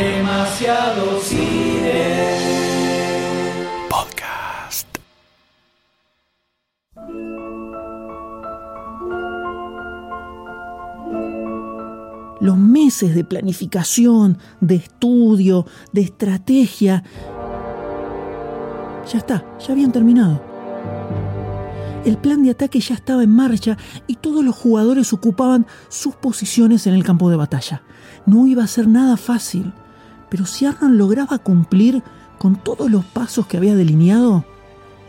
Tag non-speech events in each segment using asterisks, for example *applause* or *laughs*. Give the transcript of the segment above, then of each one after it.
Demasiado cine. Podcast. Los meses de planificación, de estudio, de estrategia. Ya está, ya habían terminado. El plan de ataque ya estaba en marcha y todos los jugadores ocupaban sus posiciones en el campo de batalla. No iba a ser nada fácil, pero si Arnold lograba cumplir con todos los pasos que había delineado,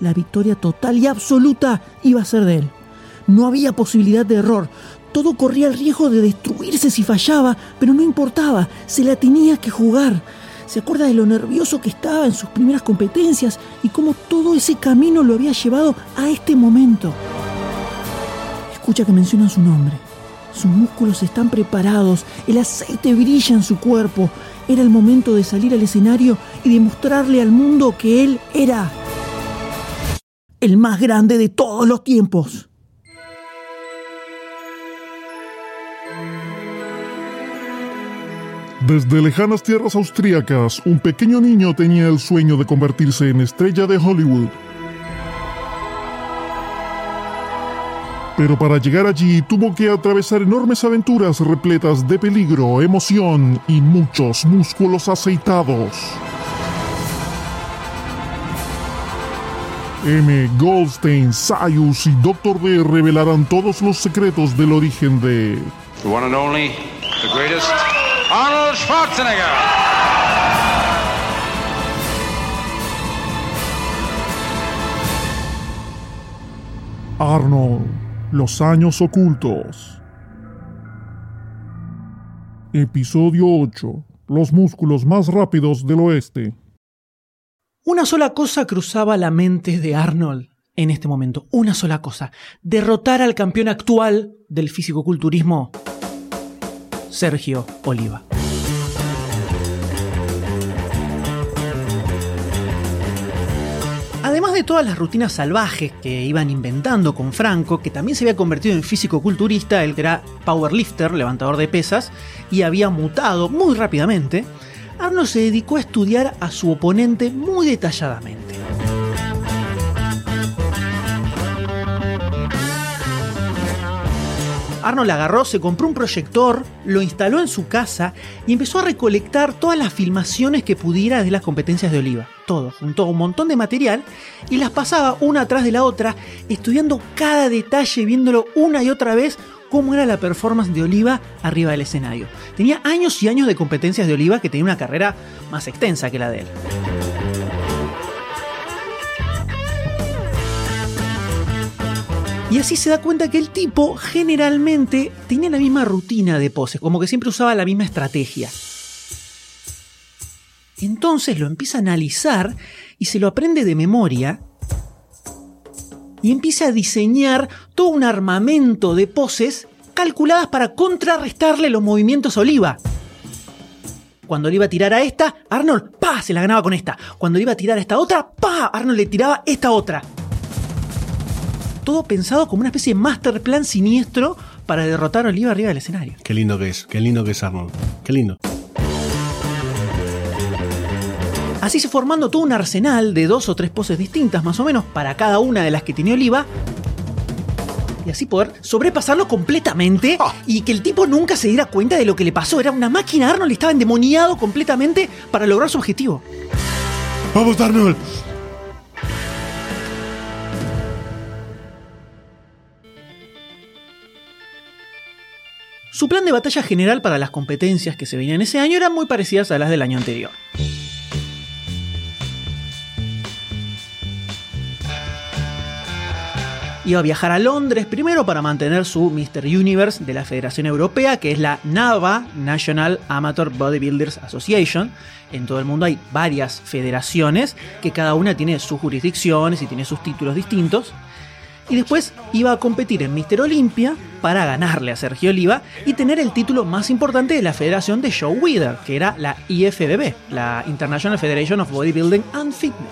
la victoria total y absoluta iba a ser de él. No había posibilidad de error. Todo corría el riesgo de destruirse si fallaba, pero no importaba, se la tenía que jugar. Se acuerda de lo nervioso que estaba en sus primeras competencias y cómo todo ese camino lo había llevado a este momento. Escucha que mencionan su nombre. Sus músculos están preparados, el aceite brilla en su cuerpo. Era el momento de salir al escenario y demostrarle al mundo que él era el más grande de todos los tiempos. Desde lejanas tierras austríacas, un pequeño niño tenía el sueño de convertirse en estrella de Hollywood. Pero para llegar allí tuvo que atravesar enormes aventuras repletas de peligro, emoción y muchos músculos aceitados. M. Goldstein, Sayus y Dr. D revelarán todos los secretos del origen de The one and only, the greatest, Arnold Schwarzenegger. Arnold, los años ocultos. Episodio 8. Los músculos más rápidos del oeste. Una sola cosa cruzaba la mente de Arnold en este momento. Una sola cosa. Derrotar al campeón actual del fisicoculturismo, Sergio Oliva. Además de todas las rutinas salvajes que iban inventando con Franco, que también se había convertido en físico-culturista, él era powerlifter, levantador de pesas, y había mutado muy rápidamente, Arnold se dedicó a estudiar a su oponente muy detalladamente. Arnold agarró, se compró un proyector, lo instaló en su casa y empezó a recolectar todas las filmaciones que pudiera de las competencias de Oliva. Todo, juntó un montón de material y las pasaba una atrás de la otra, estudiando cada detalle, viéndolo una y otra vez cómo era la performance de Oliva arriba del escenario. Tenía años y años de competencias de Oliva que tenía una carrera más extensa que la de él. Y así se da cuenta que el tipo generalmente tenía la misma rutina de poses, como que siempre usaba la misma estrategia. Entonces lo empieza a analizar y se lo aprende de memoria y empieza a diseñar todo un armamento de poses calculadas para contrarrestarle los movimientos a Oliva. Cuando le iba a tirar a esta, Arnold, pa, se la ganaba con esta. Cuando le iba a tirar a esta otra, pa, Arnold le tiraba esta otra todo pensado como una especie de master plan siniestro para derrotar a Oliva arriba del escenario. Qué lindo que es, qué lindo que es Arnold. Qué lindo. Así se formando todo un arsenal de dos o tres poses distintas más o menos para cada una de las que tenía Oliva. Y así poder sobrepasarlo completamente y que el tipo nunca se diera cuenta de lo que le pasó. Era una máquina, Arnold estaba endemoniado completamente para lograr su objetivo. ¡Vamos, Arnold! Su plan de batalla general para las competencias que se venían ese año eran muy parecidas a las del año anterior. Iba a viajar a Londres primero para mantener su Mr. Universe de la Federación Europea, que es la NAVA, National Amateur Bodybuilders Association. En todo el mundo hay varias federaciones que cada una tiene sus jurisdicciones y tiene sus títulos distintos y después iba a competir en Mr. Olympia para ganarle a Sergio Oliva y tener el título más importante de la federación de Joe Wither, que era la IFBB, la International Federation of Bodybuilding and Fitness.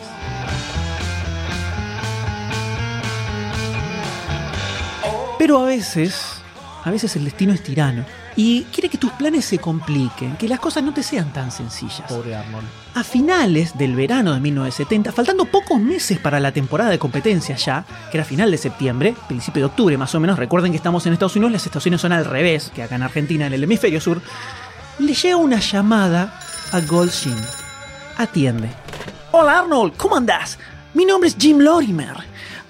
Pero a veces, a veces el destino es tirano. Y quiere que tus planes se compliquen, que las cosas no te sean tan sencillas. Pobre Arnold. A finales del verano de 1970, faltando pocos meses para la temporada de competencia ya, que era final de septiembre, principio de octubre más o menos, recuerden que estamos en Estados Unidos, las estaciones son al revés que acá en Argentina, en el hemisferio sur, le llega una llamada a Goldshin. Atiende. Hola Arnold, ¿cómo andás? Mi nombre es Jim Lorimer.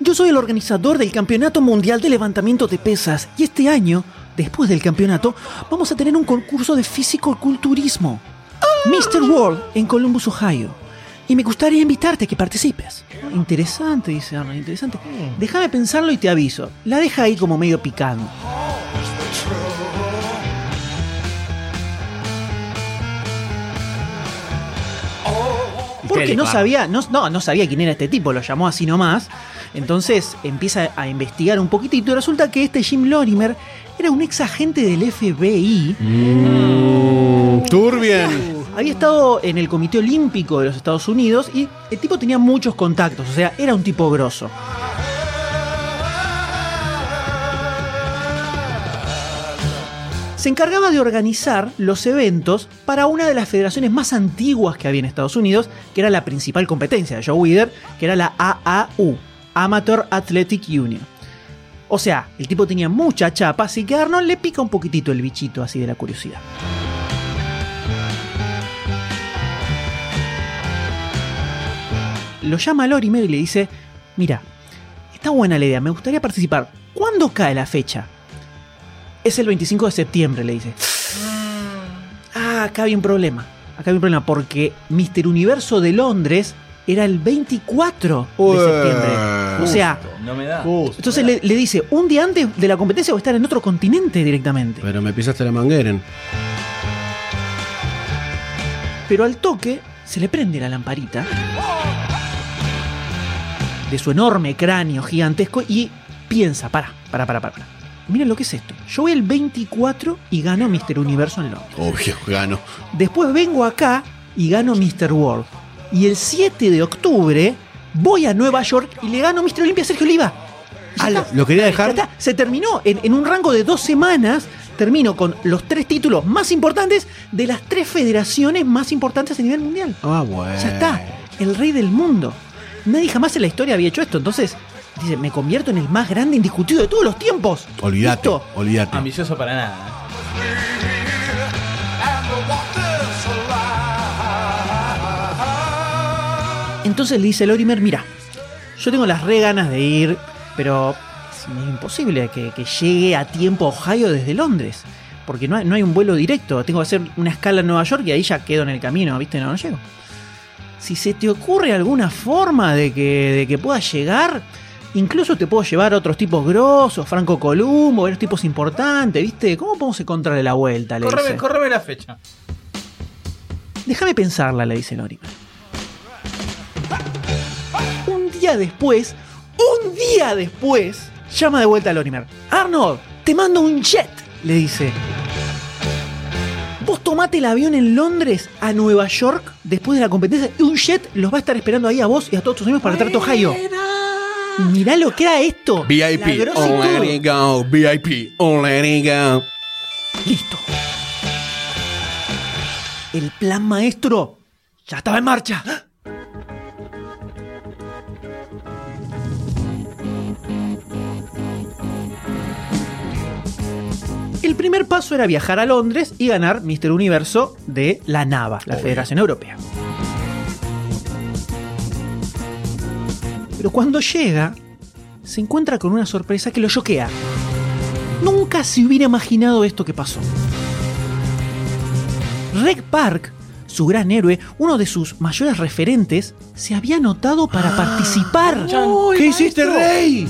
Yo soy el organizador del Campeonato Mundial de Levantamiento de Pesas y este año, después del campeonato, vamos a tener un concurso de físico-culturismo. Mr. World en Columbus, Ohio. Y me gustaría invitarte a que participes. Interesante, dice Arnold, interesante. Déjame pensarlo y te aviso. La deja ahí como medio picando. Porque no sabía, no, no, no sabía quién era este tipo, lo llamó así nomás. Entonces empieza a investigar un poquitito y resulta que este Jim Lorimer era un ex agente del FBI. Mm, Turbien. Había estado en el Comité Olímpico de los Estados Unidos y el tipo tenía muchos contactos, o sea, era un tipo grosso. Se encargaba de organizar los eventos para una de las federaciones más antiguas que había en Estados Unidos, que era la principal competencia de Joe Weider, que era la AAU, Amateur Athletic Union. O sea, el tipo tenía mucha chapa, así que Arnold le pica un poquitito el bichito así de la curiosidad. lo llama a Lorimer y le dice, mira, está buena la idea, me gustaría participar. ¿Cuándo cae la fecha? Es el 25 de septiembre, le dice. Ah, acá había un problema. Acá había un problema porque Mr. Universo de Londres era el 24 de Ué. O sea, No me da. entonces le, le dice, un día antes de la competencia voy a estar en otro continente directamente. Pero me pisaste la manguera. Pero al toque se le prende la lamparita de su enorme cráneo gigantesco y piensa, para, para, para, para. para. Miren lo que es esto. Yo voy el 24 y gano Mr. Universo en Londres. Obvio, gano. Después vengo acá y gano Mr. World. Y el 7 de octubre voy a Nueva York y le gano Mr. Olympia a Sergio Oliva. Ah. ¿lo- lo quería dejar? está. Se terminó. En, en un rango de dos semanas termino con los tres títulos más importantes de las tres federaciones más importantes a nivel mundial. Ah, bueno. Ya está, el rey del mundo. Nadie jamás en la historia había hecho esto. Entonces, dice, me convierto en el más grande indiscutido de todos los tiempos. Olvídate, olvídate. Ambicioso para nada. Entonces le dice Lorimer, mira, yo tengo las re ganas de ir, pero es imposible que, que llegue a tiempo a Ohio desde Londres. Porque no hay, no hay un vuelo directo. Tengo que hacer una escala en Nueva York y ahí ya quedo en el camino, ¿viste? No, no llego. Si se te ocurre alguna forma de que, de que puedas llegar, incluso te puedo llevar a otros tipos grosos, Franco Columbo, varios tipos importantes, ¿viste? ¿Cómo podemos encontrarle la vuelta? Le Correme, correme la fecha. Déjame pensarla, le dice Lorimer. Día después, un día después, llama de vuelta a Lorimer. Arnold, te mando un jet, le dice. Vos tomate el avión en Londres a Nueva York después de la competencia y un jet los va a estar esperando ahí a vos y a todos tus amigos para traerte a Ohio. Mirá lo que era esto. VIP, oh let todo. it go. VIP, oh let it go. Listo. El plan maestro ya estaba en marcha. Primer paso era viajar a Londres y ganar Mr. Universo de la NAVA, la Federación Europea. Pero cuando llega, se encuentra con una sorpresa que lo choquea. Nunca se hubiera imaginado esto que pasó. Reg Park, su gran héroe, uno de sus mayores referentes, se había anotado para participar. ¿Qué hiciste, rey?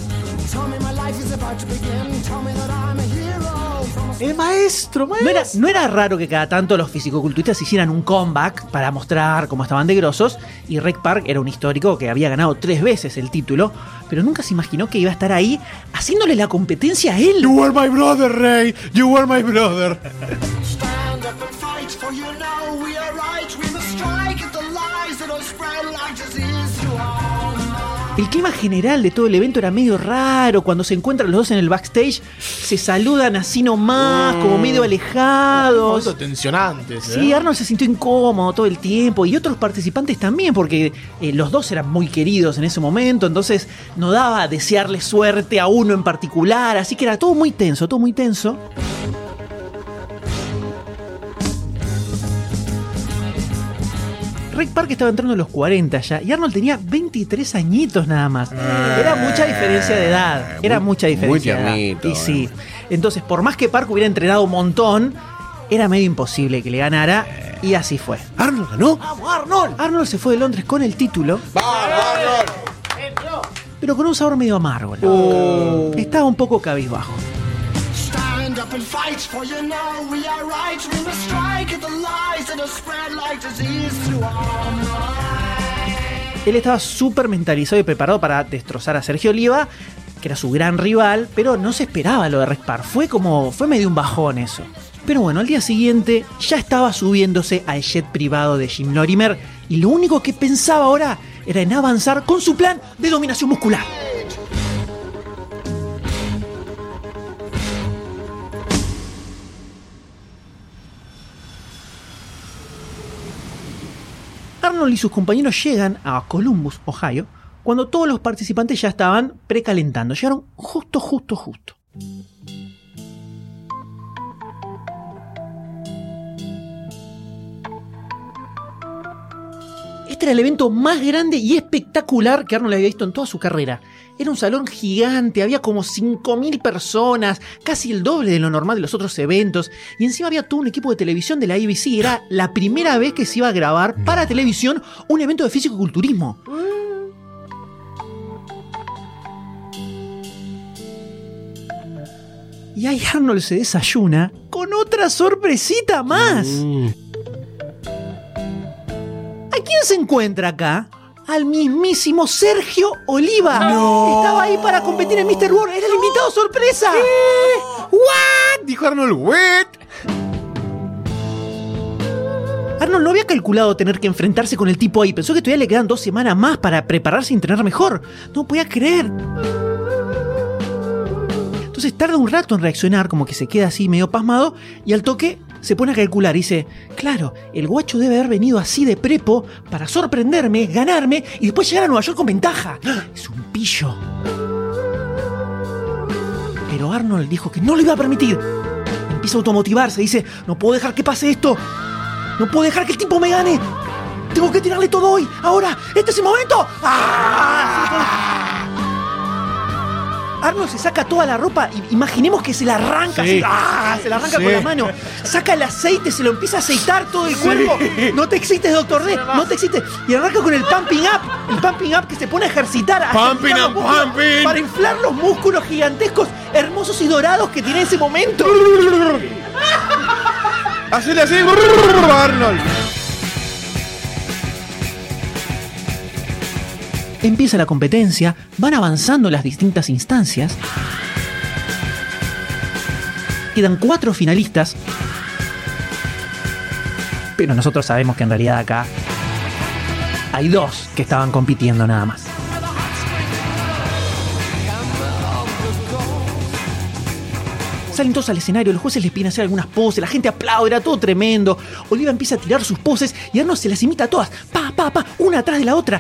El maestro, No era, no era raro que cada tanto los fisicoculturistas hicieran un comeback para mostrar cómo estaban de grosos, y Reg Park era un histórico que había ganado tres veces el título, pero nunca se imaginó que iba a estar ahí haciéndole la competencia a él. You were my brother, rey. You were my brother. Stand up and fight, for you know we are right. We must strike at the lies that will spread like disease El clima general de todo el evento era medio raro. Cuando se encuentran los dos en el backstage, se saludan así nomás, como medio alejados. Momentos tensionantes. ¿eh? Sí, Arnold se sintió incómodo todo el tiempo y otros participantes también, porque eh, los dos eran muy queridos en ese momento, entonces no daba a desearle suerte a uno en particular, así que era todo muy tenso, todo muy tenso. Rick Park estaba entrando en los 40 ya y Arnold tenía 23 añitos nada más. Era mucha diferencia de edad. Era muy- mucha muy diferencia de edad. tiernito, Y sí. Entonces, por más que Park hubiera entrenado un montón, era medio imposible que le ganara y así fue. Arnold ganó. ¡Vamos, Arnold! Arnold se fue de Londres con el título. Pero con un sabor medio amargo. verdad. Estaba un poco cabizbajo. Stand up and fight, for you know we are right. We must Él estaba súper mentalizado y preparado para destrozar a Sergio Oliva, que era su gran rival, pero no se esperaba lo de Rick Park. Fue como. fue medio un bajón eso. Pero bueno, al día siguiente ya estaba subiéndose al jet privado de Jim Lorimer y lo único que pensaba ahora era en avanzar con su plan de dominación muscular. Y sus compañeros llegan a Columbus, Ohio, cuando todos los participantes ya estaban precalentando. Llegaron justo, justo, justo. Este era el evento más grande y espectacular que Arnold había visto en toda su carrera. Era un salón gigante, había como 5.000 personas, casi el doble de lo normal de los otros eventos, y encima había todo un equipo de televisión de la ABC. Era la primera vez que se iba a grabar para televisión un evento de físico-culturismo. Y ahí Arnold se desayuna con otra sorpresita más. ¿A quién se encuentra acá? Al mismísimo Sergio Oliva. Estaba ahí para competir en Mr. World. Era el invitado sorpresa. ¿What? Dijo Arnold, ¿what? Arnold no había calculado tener que enfrentarse con el tipo ahí. Pensó que todavía le quedan dos semanas más para prepararse y entrenar mejor. No podía creer. Entonces tarda un rato en reaccionar, como que se queda así medio pasmado, y al toque se pone a calcular. y Dice, claro, el guacho debe haber venido así de prepo para sorprenderme, ganarme y después llegar a Nueva York con ventaja. *gasps* Es un pillo. Pero Arnold dijo que no lo iba a permitir. Empieza a automotivarse, dice, no puedo dejar que pase esto. No puedo dejar que el tipo me gane. Tengo que tirarle todo hoy. Ahora, este es el momento. ¡Ah! Arnold se saca toda la ropa y imaginemos que se la arranca, Sí. así, ¡ah! se la arranca Sí. con la mano, saca el aceite, se lo empieza a aceitar todo el cuerpo. No te excites, doctor D, no te excites. Y arranca con el pumping up, el pumping up que se pone a ejercitar, a Pumping ejercitar músculos pumping. para inflar los músculos gigantescos, hermosos y dorados que tiene en ese momento. Hacele así, Arnold. Empieza la competencia, van avanzando las distintas instancias. Quedan cuatro finalistas. Pero nosotros sabemos que en realidad acá hay dos que estaban compitiendo nada más. Salen todos al escenario, los jueces les piden hacer algunas poses, la gente aplaude, era todo tremendo. Oliva empieza a tirar sus poses y Arnold se las imita a todas, pa, pa, pa, una atrás de la otra.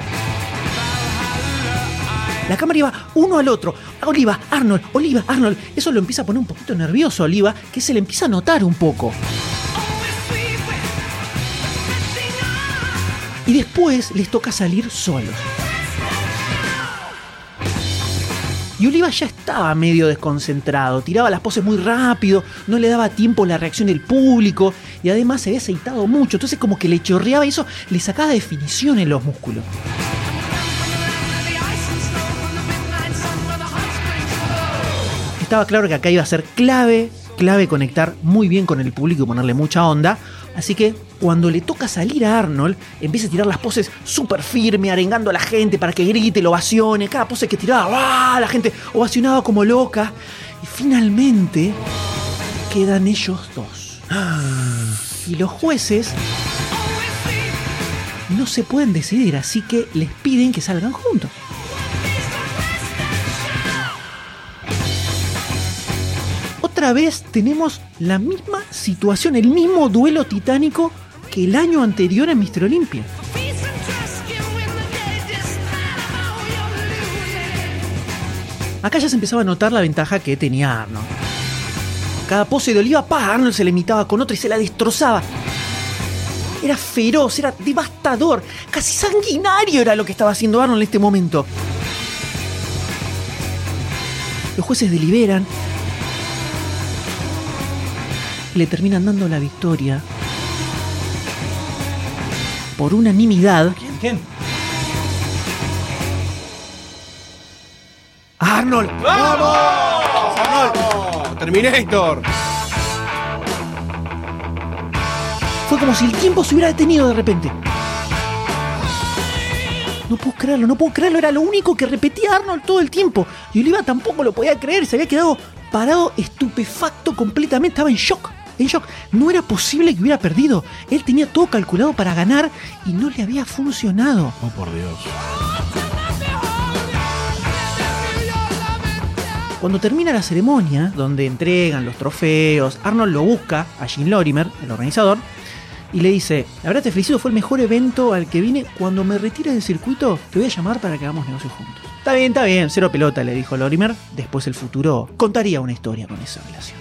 La cámara iba uno al otro. Oliva, Arnold, Oliva, Arnold. Eso lo empieza a poner un poquito nervioso a Oliva, que se le empieza a notar un poco. Y después les toca salir solos. Y Oliva ya estaba medio desconcentrado, tiraba las poses muy rápido, no le daba tiempo la reacción del público y además se había aceitado mucho, entonces como que le chorreaba y eso le sacaba definición en los músculos. Estaba claro que acá iba a ser clave, clave conectar muy bien con el público y ponerle mucha onda. Así que cuando le toca salir a Arnold, empieza a tirar las poses súper firme, arengando a la gente para que grite, lo ovacione. Cada pose que tiraba, ¡ah! la gente ovacionaba como loca. Y finalmente quedan ellos dos. Y los jueces no se pueden decidir, así que les piden que salgan juntos. Otra vez tenemos la misma situación, el mismo duelo titánico que el año anterior en Mr. Olympia. Acá ya se empezaba a notar la ventaja que tenía Arnold. Cada pose de Oliva, pa, Arnold se le imitaba con otra y se la destrozaba. Era feroz, era devastador, casi sanguinario era lo que estaba haciendo Arnold en este momento. Los jueces deliberan. Le terminan dando la victoria. Por unanimidad. ¿Quién? Arnold. Arnold. Terminator. Fue como si el tiempo se hubiera detenido de repente. No puedo creerlo, no puedo creerlo. Era lo único que repetía Arnold todo el tiempo. Y Oliva tampoco lo podía creer. Se había quedado parado, estupefacto completamente. Estaba en shock. En shock. No era posible que hubiera perdido. Él tenía todo calculado para ganar y no le había funcionado. Oh, por Dios. Cuando termina la ceremonia, donde entregan los trofeos, Arnold lo busca a Jim Lorimer, el organizador, y le dice, la verdad te felicito, fue el mejor evento al que vine. Cuando me retire del circuito, te voy a llamar para que hagamos negocios juntos. Está bien, está bien, cero pelota, le dijo Lorimer. Después el futuro contaría una historia con esa relación.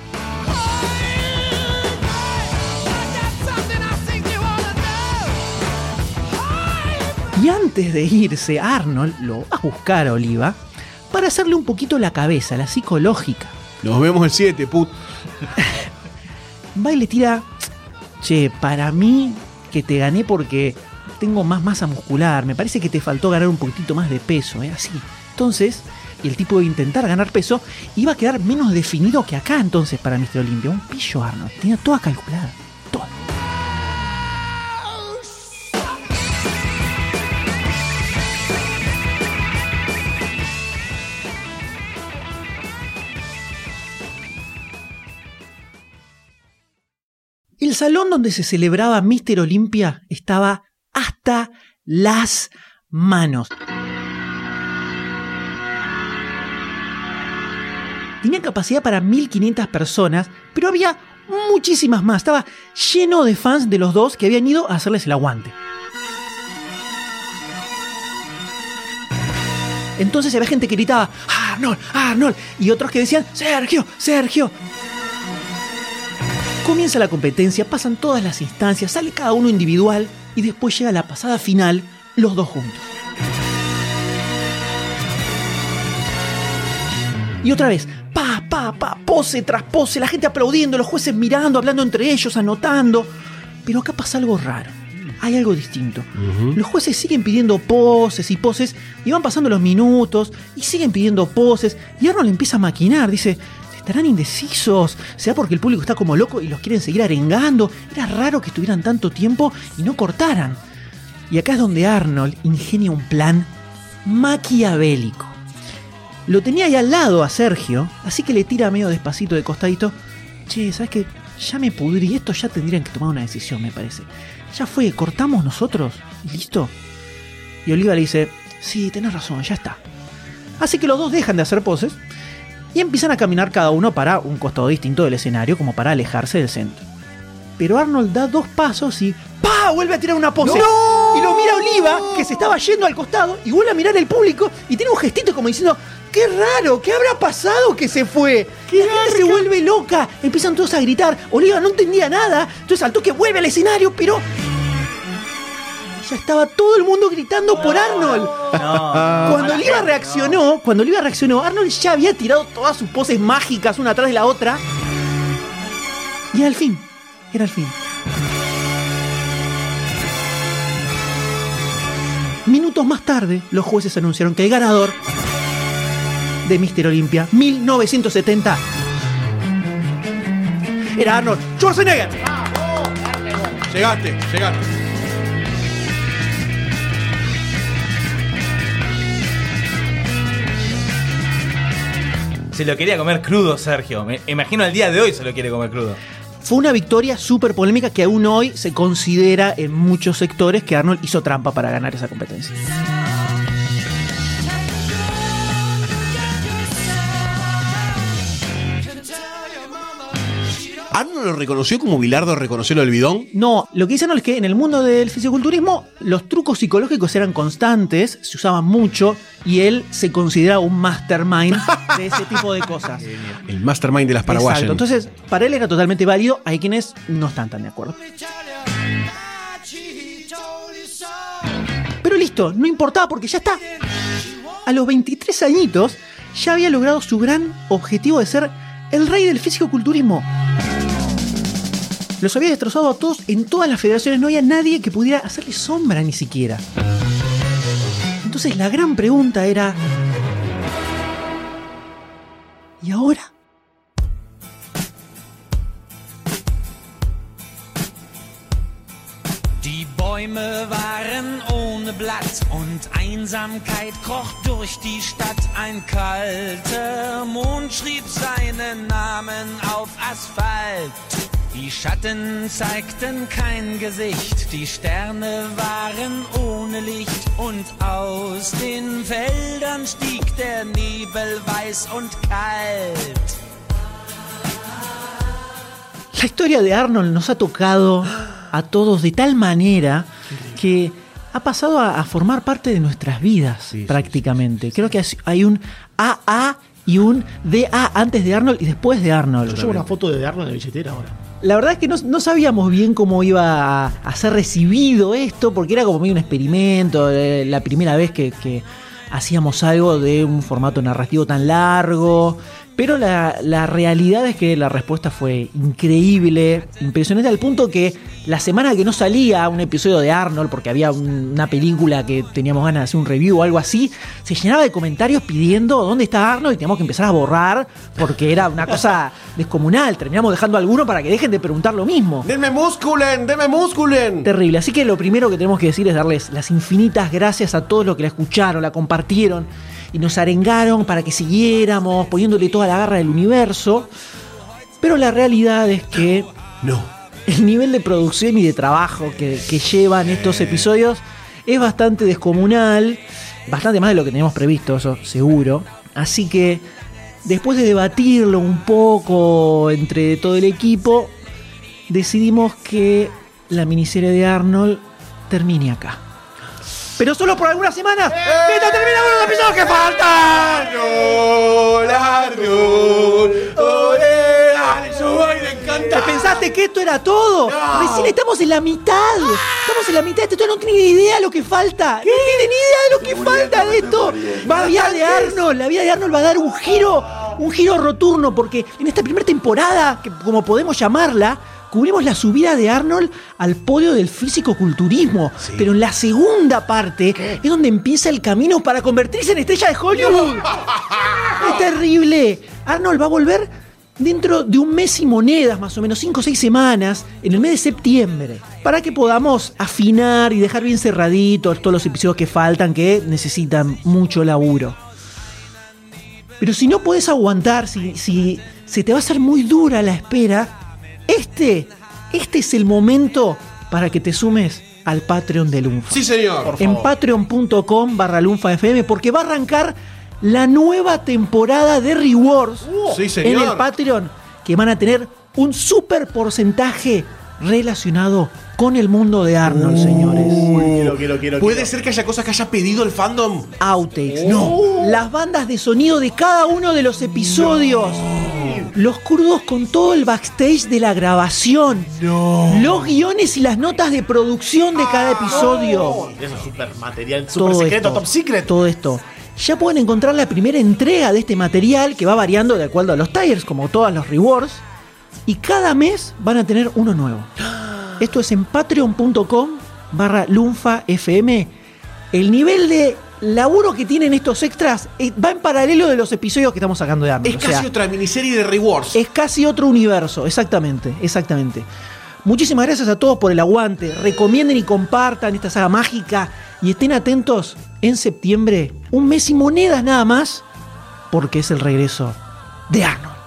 Y antes de irse, Arnold lo va a buscar a Oliva para hacerle un poquito la cabeza, la psicológica. Nos vemos el 7, put. *laughs* Va y le tira, che, para mí que te gané porque tengo más masa muscular, me parece que te faltó ganar un poquitito más de peso, ¿eh? Así. Entonces, el tipo de intentar ganar peso iba a quedar menos definido que acá entonces para Mr. Olympia. Un pillo Arnold, tenía toda calculada, toda. El salón donde se celebraba Mr. Olympia estaba hasta las manos. Tenía capacidad para 1500 personas, pero había muchísimas más. Estaba lleno de fans de los dos que habían ido a hacerles el aguante. Entonces había gente que gritaba, Arnold, Arnold, y otros que decían, Sergio, Sergio. Comienza la competencia, pasan todas las instancias, sale cada uno individual y después llega la pasada final, los dos juntos. Y otra vez, pa, pa, pa, pose tras pose, la gente aplaudiendo, los jueces mirando, hablando entre ellos, anotando. Pero acá pasa algo raro. Hay algo distinto. Los jueces siguen pidiendo poses y poses y van pasando los minutos y siguen pidiendo poses y Arnold empieza a maquinar, dice, estarán indecisos, sea porque el público está como loco y los quieren seguir arengando. Era raro que estuvieran tanto tiempo y no cortaran. Y acá es donde Arnold ingenia un plan maquiavélico. Lo tenía ahí al lado a Sergio, así que le tira medio despacito de costadito. Che, ¿sabes qué? Ya me pudrí, esto ya tendrían que tomar una decisión, me parece. Ya fue, cortamos nosotros y listo. Y Oliva le dice, sí, tenés razón, ya está. Así que los dos dejan de hacer poses y empiezan a caminar cada uno para un costado distinto del escenario, como para alejarse del centro. Pero Arnold da dos pasos y ¡pa! vuelve a tirar una pose. Y lo mira Oliva, que se estaba yendo al costado, y vuelve a mirar el público y tiene un gestito como diciendo, ¡qué raro! ¿Qué habrá pasado que se fue? La gente se vuelve loca, empiezan todos a gritar. Oliva no entendía nada, entonces al toque vuelve al escenario, pero ya estaba todo el mundo gritando por Arnold. Cuando Oliva reaccionó, cuando Oliva reaccionó, Arnold ya había tirado todas sus poses mágicas una tras de la otra. Y era el fin. Era el fin. Minutos más tarde, los jueces anunciaron que el ganador de Mr. Olympia 1970 era Arnold Schwarzenegger. Llegaste, llegaste. Se lo quería comer crudo, Sergio. Me imagino el día de hoy se lo quiere comer crudo. Fue una victoria súper polémica que aún hoy se considera en muchos sectores que Arnold hizo trampa para ganar esa competencia. ¿Arnold lo reconoció como Bilardo reconoció lo del bidón? No, lo que dicen es que en el mundo del fisiculturismo los trucos psicológicos eran constantes, se usaban mucho y él se consideraba un mastermind de ese tipo de cosas. *laughs* El mastermind de las paraguayas. Exacto. Entonces, para él era totalmente válido. Hay quienes no están tan de acuerdo. Pero listo, no importaba porque ya está. A los 23 añitos ya había logrado su gran objetivo de ser el rey del fisicoculturismo. Los había destrozado a todos en todas las federaciones, no había nadie que pudiera hacerle sombra ni siquiera. Entonces la gran pregunta era... ¿Y ahora? Bäume waren ohne Blatt und Einsamkeit kroch durch die Stadt. Ein kalter Mond schrieb seinen Namen auf Asphalt. Die Schatten zeigten kein Gesicht, die Sterne waren ohne Licht und aus den Feldern stieg der Nebel weiß und kalt. La historia de Arnold nos ha tocado a todos de tal manera que ha pasado a, a formar parte de nuestras vidas prácticamente. Creo que hay un AA y un DA antes de Arnold y después de Arnold. Yo llevo una foto de Arnold en la billetera ahora. La verdad es que no, no sabíamos bien cómo iba a, ser recibido esto, porque era como medio un experimento, eh, la primera vez que, que hacíamos algo de un formato narrativo tan largo. Pero la, la realidad es que la respuesta fue increíble, impresionante al punto que la semana que no salía un episodio de Arnold, porque había un- una película que teníamos ganas de hacer un review o algo así, se llenaba de comentarios pidiendo dónde está Arnold y teníamos que empezar a borrar porque era una cosa descomunal. Terminamos dejando a alguno para que dejen de preguntar lo mismo. ¡Denme musculen! ¡Denme musculen! Terrible. Así que lo primero que tenemos que decir es darles las infinitas gracias a todos los que la escucharon, la compartieron y nos arengaron para que siguiéramos poniéndole toda la garra del universo. Pero la realidad es que No. el nivel de producción y de trabajo que, que llevan estos episodios es bastante descomunal, bastante más de lo que teníamos previsto, eso seguro. Así que después de debatirlo un poco entre todo el equipo, decidimos que la miniserie de Arnold termine acá. Pero solo por algunas semanas. ¡Mientras terminamos los episodios que faltan! ¿Te pensaste que esto era todo? Recién estamos en la mitad. Estamos en la mitad de esto. No tiene ni idea de lo que falta. No tiene ni idea de lo que falta de esto. La vida de Arnold, la vida de Arnold va a dar un giro, un giro roturno, porque en esta primera temporada, que como podemos llamarla, cubrimos la subida de Arnold al podio del físico-culturismo. Pero en la segunda parte es donde empieza el camino para convertirse en estrella de Hollywood. *laughs* Es terrible. Arnold va a volver dentro de un mes y monedas, más o menos 5 o 6 semanas, en el mes de septiembre, para que podamos afinar y dejar bien cerraditos todos los episodios que faltan, que necesitan mucho laburo. Pero si no puedes aguantar, si, si se te va a hacer muy dura la espera, este, este es el momento para que te sumes al Patreon de Lunfa. Sí, señor. en patreon.com barra lunfafm porque va a arrancar la nueva temporada de Rewards Sí, en el Patreon que van a tener un super porcentaje relacionado con el mundo de Arnold, señores. Quiero, quiero, quiero. ¿Puede ser que haya cosas que haya pedido el fandom? Outtakes. No. Las bandas de sonido de cada uno de los episodios. Los crudos con todo el backstage de la grabación. Los guiones y las notas de producción de cada episodio. Eso es super material, super todo secreto, esto, top secret. Todo esto. Ya pueden encontrar la primera entrega de este material que va variando de acuerdo a los tires, como todos los rewards. Y cada mes van a tener uno nuevo. Esto es en patreon.com barra lunfafm. El nivel de laburo que tienen estos extras eh, va en paralelo de los episodios que estamos sacando de Arnold. Es O casi sea, otra miniserie de rewards. es casi otro universo, exactamente, exactamente. Muchísimas gracias a todos por el aguante. Recomienden y compartan esta saga mágica y estén atentos en septiembre, un mes y monedas nada más, porque es el regreso de Arnold.